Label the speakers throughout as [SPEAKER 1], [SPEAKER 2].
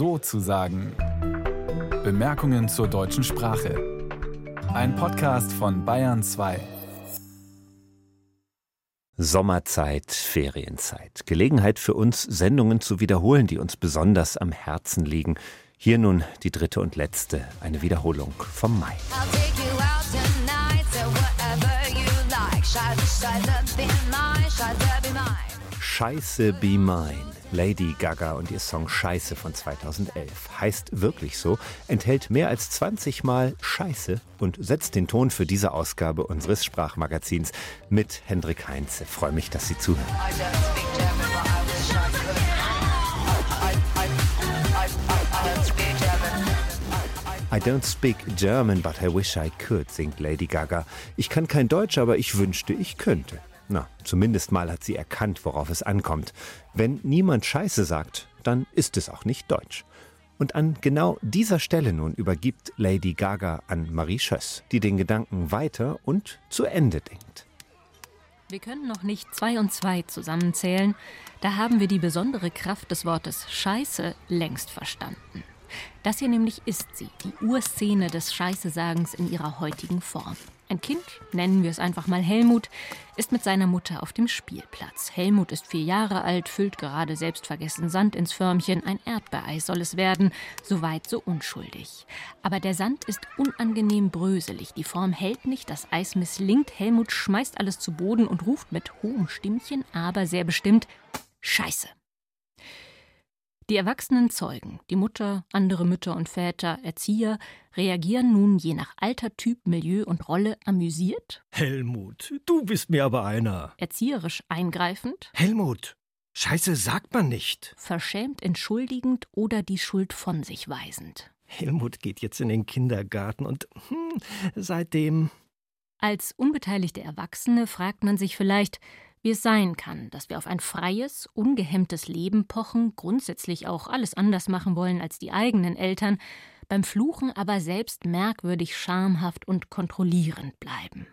[SPEAKER 1] so zu sagen. Bemerkungen zur deutschen Sprache. Ein Podcast von Bayern 2.
[SPEAKER 2] Sommerzeit, Ferienzeit. Gelegenheit für uns, Sendungen zu wiederholen, die uns besonders am Herzen liegen. Hier nun die dritte und letzte, eine Wiederholung vom Mai. Scheiße Be Mine. Lady Gaga und ihr Song Scheiße von 2011 heißt wirklich so, enthält mehr als 20 Mal Scheiße und setzt den Ton für diese Ausgabe unseres Sprachmagazins mit Hendrik Heinze. Freue mich, dass Sie zuhören. I don't speak German, but I wish I could, singt Lady Gaga. Ich kann kein Deutsch, aber ich wünschte, ich könnte. Na, zumindest mal hat sie erkannt, worauf es ankommt. Wenn niemand Scheiße sagt, dann ist es auch nicht Deutsch. Und an genau dieser Stelle nun übergibt Lady Gaga an Marie Schöss, die den Gedanken weiter und zu Ende denkt.
[SPEAKER 3] Wir können noch nicht zwei und zwei zusammenzählen, da haben wir die besondere Kraft des Wortes Scheiße längst verstanden. Das hier nämlich ist sie, die Urszene des Scheißesagens in ihrer heutigen Form. Ein Kind, nennen wir es einfach mal Helmut, ist mit seiner Mutter auf dem Spielplatz. Helmut ist vier Jahre alt, füllt gerade selbstvergessen Sand ins Förmchen. Ein Erdbeereis soll es werden. Soweit so unschuldig. Aber der Sand ist unangenehm bröselig. Die Form hält nicht, das Eis misslingt. Helmut schmeißt alles zu Boden und ruft mit hohem Stimmchen, aber sehr bestimmt: Scheiße! Die erwachsenen Zeugen, die Mutter, andere Mütter und Väter, Erzieher, reagieren nun je nach Alter, Typ, Milieu und Rolle amüsiert.
[SPEAKER 4] Helmut, du bist mir aber einer.
[SPEAKER 3] Erzieherisch eingreifend.
[SPEAKER 4] Helmut, Scheiße sagt man nicht.
[SPEAKER 3] Verschämt entschuldigend oder die Schuld von sich weisend.
[SPEAKER 4] Helmut geht jetzt in den Kindergarten und hm, seitdem.
[SPEAKER 3] Als unbeteiligte Erwachsene fragt man sich vielleicht, wie es sein kann, dass wir auf ein freies, ungehemmtes Leben pochen, grundsätzlich auch alles anders machen wollen als die eigenen Eltern, beim Fluchen aber selbst merkwürdig schamhaft und kontrollierend bleiben.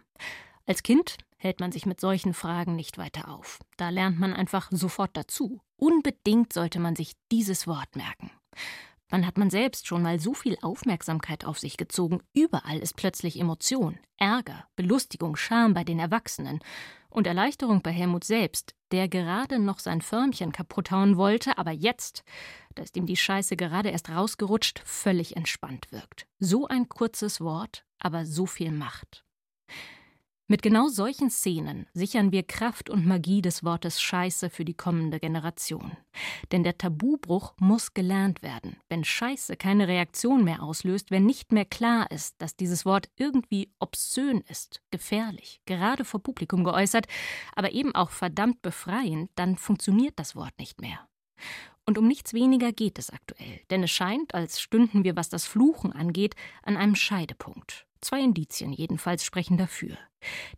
[SPEAKER 3] Als Kind hält man sich mit solchen Fragen nicht weiter auf. Da lernt man einfach sofort dazu. Unbedingt sollte man sich dieses Wort merken. Wann hat man selbst schon mal so viel Aufmerksamkeit auf sich gezogen? Überall ist plötzlich Emotion, Ärger, Belustigung, Scham bei den Erwachsenen und Erleichterung bei Helmut selbst, der gerade noch sein Förmchen kaputt hauen wollte, aber jetzt, da ist ihm die Scheiße gerade erst rausgerutscht, völlig entspannt wirkt. So ein kurzes Wort, aber so viel Macht. Mit genau solchen Szenen sichern wir Kraft und Magie des Wortes Scheiße für die kommende Generation. Denn der Tabubruch muss gelernt werden. Wenn Scheiße keine Reaktion mehr auslöst, wenn nicht mehr klar ist, dass dieses Wort irgendwie obszön ist, gefährlich, gerade vor Publikum geäußert, aber eben auch verdammt befreiend, dann funktioniert das Wort nicht mehr. Und um nichts weniger geht es aktuell, denn es scheint, als stünden wir, was das Fluchen angeht, an einem Scheidepunkt. Zwei Indizien jedenfalls sprechen dafür.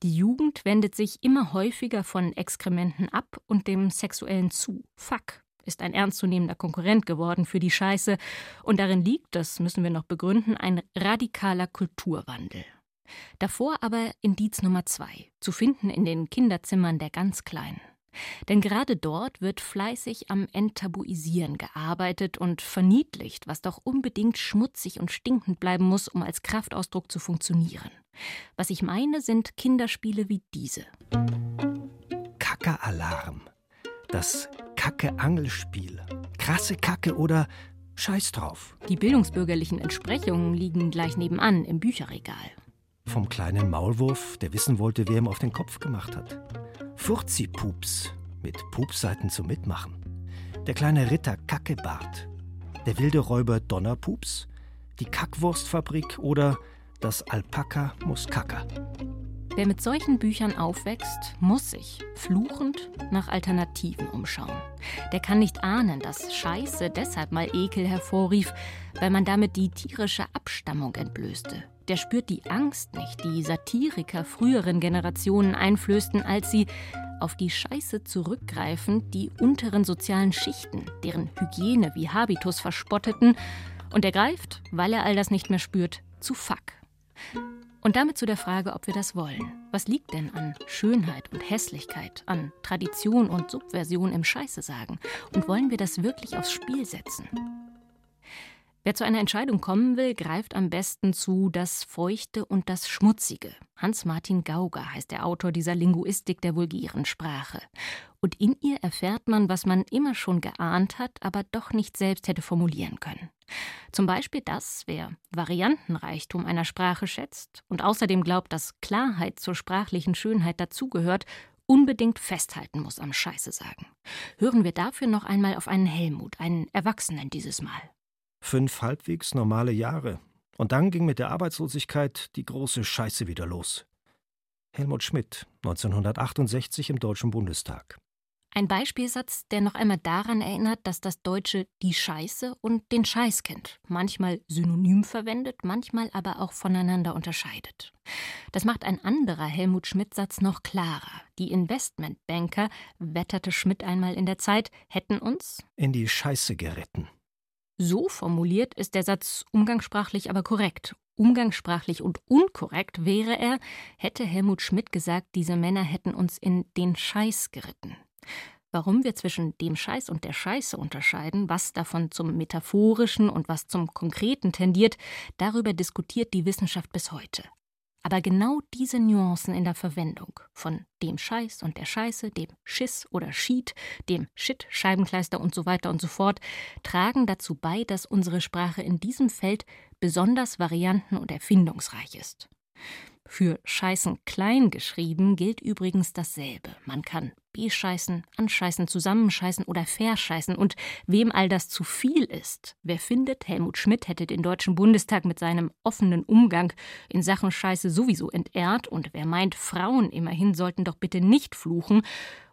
[SPEAKER 3] Die Jugend wendet sich immer häufiger von Exkrementen ab und dem Sexuellen zu. Fuck ist ein ernstzunehmender Konkurrent geworden für die Scheiße, und darin liegt, das müssen wir noch begründen, ein radikaler Kulturwandel. Davor aber Indiz Nummer zwei, zu finden in den Kinderzimmern der ganz Kleinen. Denn gerade dort wird fleißig am Enttabuisieren gearbeitet und verniedlicht, was doch unbedingt schmutzig und stinkend bleiben muss, um als Kraftausdruck zu funktionieren. Was ich meine, sind Kinderspiele wie diese.
[SPEAKER 4] Kacke-Alarm. Das Kacke-Angelspiel. Krasse Kacke oder Scheiß drauf.
[SPEAKER 3] Die bildungsbürgerlichen Entsprechungen liegen gleich nebenan im Bücherregal.
[SPEAKER 4] Vom kleinen Maulwurf, der wissen wollte, wer ihm auf den Kopf gemacht hat. Furzi-Pups mit Pupsseiten zum Mitmachen. Der kleine Ritter Kackebart. Der wilde Räuber Donnerpups. Die Kackwurstfabrik oder das Alpaka Muskaka.
[SPEAKER 3] Wer mit solchen Büchern aufwächst, muss sich, fluchend, nach Alternativen umschauen. Der kann nicht ahnen, dass Scheiße deshalb mal Ekel hervorrief, weil man damit die tierische Abstammung entblößte. Der spürt die Angst nicht, die Satiriker früheren Generationen einflößten, als sie auf die Scheiße zurückgreifend die unteren sozialen Schichten, deren Hygiene wie Habitus verspotteten, und er greift, weil er all das nicht mehr spürt, zu Fuck. Und damit zu der Frage, ob wir das wollen. Was liegt denn an Schönheit und Hässlichkeit, an Tradition und Subversion im Scheiße sagen? Und wollen wir das wirklich aufs Spiel setzen? Wer zu einer Entscheidung kommen will, greift am besten zu das Feuchte und das Schmutzige. Hans-Martin Gauger heißt der Autor dieser Linguistik der vulgären Sprache. Und in ihr erfährt man, was man immer schon geahnt hat, aber doch nicht selbst hätte formulieren können. Zum Beispiel, dass wer Variantenreichtum einer Sprache schätzt und außerdem glaubt, dass Klarheit zur sprachlichen Schönheit dazugehört, unbedingt festhalten muss am Scheiße sagen. Hören wir dafür noch einmal auf einen Helmut, einen Erwachsenen dieses Mal.
[SPEAKER 4] Fünf halbwegs normale Jahre. Und dann ging mit der Arbeitslosigkeit die große Scheiße wieder los. Helmut Schmidt, 1968 im Deutschen Bundestag.
[SPEAKER 3] Ein Beispielsatz, der noch einmal daran erinnert, dass das Deutsche die Scheiße und den Scheiß kennt, manchmal synonym verwendet, manchmal aber auch voneinander unterscheidet. Das macht ein anderer Helmut Schmidt-Satz noch klarer. Die Investmentbanker, wetterte Schmidt einmal in der Zeit, hätten uns
[SPEAKER 4] in die Scheiße geritten.
[SPEAKER 3] So formuliert ist der Satz umgangssprachlich aber korrekt. Umgangssprachlich und unkorrekt wäre er, hätte Helmut Schmidt gesagt, diese Männer hätten uns in den Scheiß geritten. Warum wir zwischen dem Scheiß und der Scheiße unterscheiden, was davon zum Metaphorischen und was zum Konkreten tendiert, darüber diskutiert die Wissenschaft bis heute. Aber genau diese Nuancen in der Verwendung von dem Scheiß und der Scheiße, dem Schiss oder Schied, dem Shit, Scheibenkleister und so weiter und so fort, tragen dazu bei, dass unsere Sprache in diesem Feld besonders varianten- und erfindungsreich ist. Für Scheißen klein geschrieben gilt übrigens dasselbe. Man kann bescheißen, anscheißen, zusammenscheißen oder verscheißen. Und wem all das zu viel ist, wer findet, Helmut Schmidt hätte den Deutschen Bundestag mit seinem offenen Umgang in Sachen Scheiße sowieso entehrt und wer meint, Frauen immerhin sollten doch bitte nicht fluchen,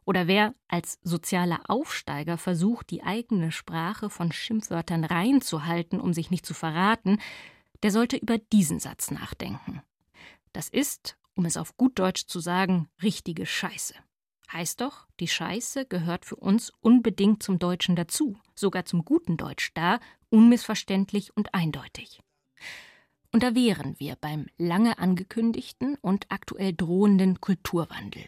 [SPEAKER 3] oder wer als sozialer Aufsteiger versucht, die eigene Sprache von Schimpfwörtern reinzuhalten, um sich nicht zu verraten, der sollte über diesen Satz nachdenken. Das ist, um es auf gut Deutsch zu sagen, richtige Scheiße. Heißt doch, die Scheiße gehört für uns unbedingt zum Deutschen dazu, sogar zum guten Deutsch da, unmissverständlich und eindeutig. Und da wären wir beim lange angekündigten und aktuell drohenden Kulturwandel.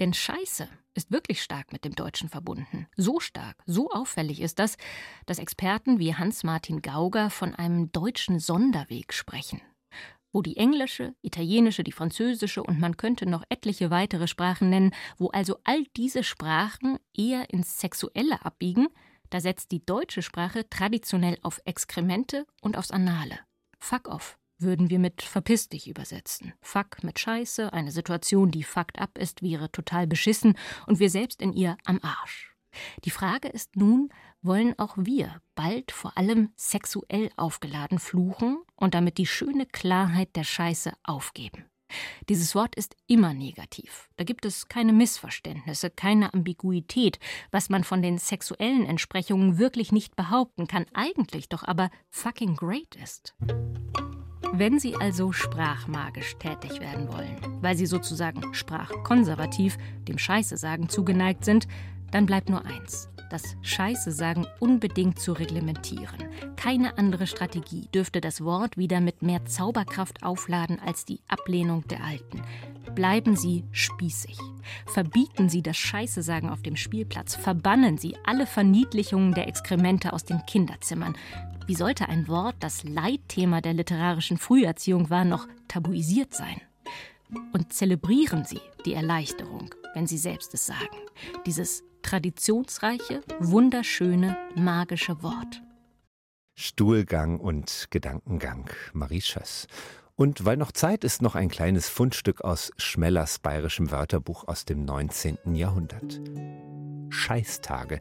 [SPEAKER 3] Denn Scheiße ist wirklich stark mit dem Deutschen verbunden. So stark, so auffällig ist das, dass Experten wie Hans-Martin Gauger von einem deutschen Sonderweg sprechen wo die englische, italienische, die französische und man könnte noch etliche weitere Sprachen nennen, wo also all diese Sprachen eher ins Sexuelle abbiegen, da setzt die deutsche Sprache traditionell auf Exkremente und aufs Anale. Fuck off würden wir mit verpiss dich übersetzen. Fuck mit Scheiße, eine Situation, die fucked up ist, wäre total beschissen und wir selbst in ihr am Arsch. Die Frage ist nun, wollen auch wir bald vor allem sexuell aufgeladen fluchen und damit die schöne Klarheit der Scheiße aufgeben? Dieses Wort ist immer negativ. Da gibt es keine Missverständnisse, keine Ambiguität, was man von den sexuellen Entsprechungen wirklich nicht behaupten kann, eigentlich doch aber fucking great ist. Wenn Sie also sprachmagisch tätig werden wollen, weil Sie sozusagen sprachkonservativ, dem Scheiße sagen, zugeneigt sind, dann bleibt nur eins. Das Scheiße sagen unbedingt zu reglementieren. Keine andere Strategie dürfte das Wort wieder mit mehr Zauberkraft aufladen als die Ablehnung der Alten. Bleiben Sie spießig. Verbieten Sie das Scheiße sagen auf dem Spielplatz. Verbannen Sie alle Verniedlichungen der Exkremente aus den Kinderzimmern. Wie sollte ein Wort, das Leitthema der literarischen Früherziehung war, noch tabuisiert sein? Und zelebrieren Sie die Erleichterung, wenn Sie selbst es sagen. Dieses traditionsreiche, wunderschöne, magische Wort.
[SPEAKER 2] Stuhlgang und Gedankengang, Marie Schöss. Und weil noch Zeit ist, noch ein kleines Fundstück aus Schmellers bayerischem Wörterbuch aus dem 19. Jahrhundert. Scheißtage.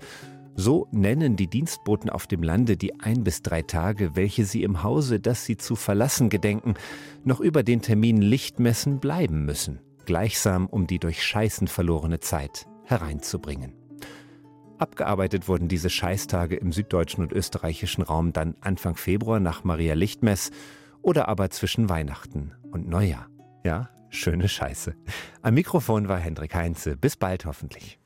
[SPEAKER 2] So nennen die Dienstboten auf dem Lande die ein bis drei Tage, welche sie im Hause, das sie zu verlassen gedenken, noch über den Termin Lichtmessen bleiben müssen, gleichsam um die durch Scheißen verlorene Zeit hereinzubringen. Abgearbeitet wurden diese Scheißtage im süddeutschen und österreichischen Raum dann Anfang Februar nach Maria Lichtmess oder aber zwischen Weihnachten und Neujahr. Ja, schöne Scheiße. Am Mikrofon war Hendrik Heinze. Bis bald hoffentlich.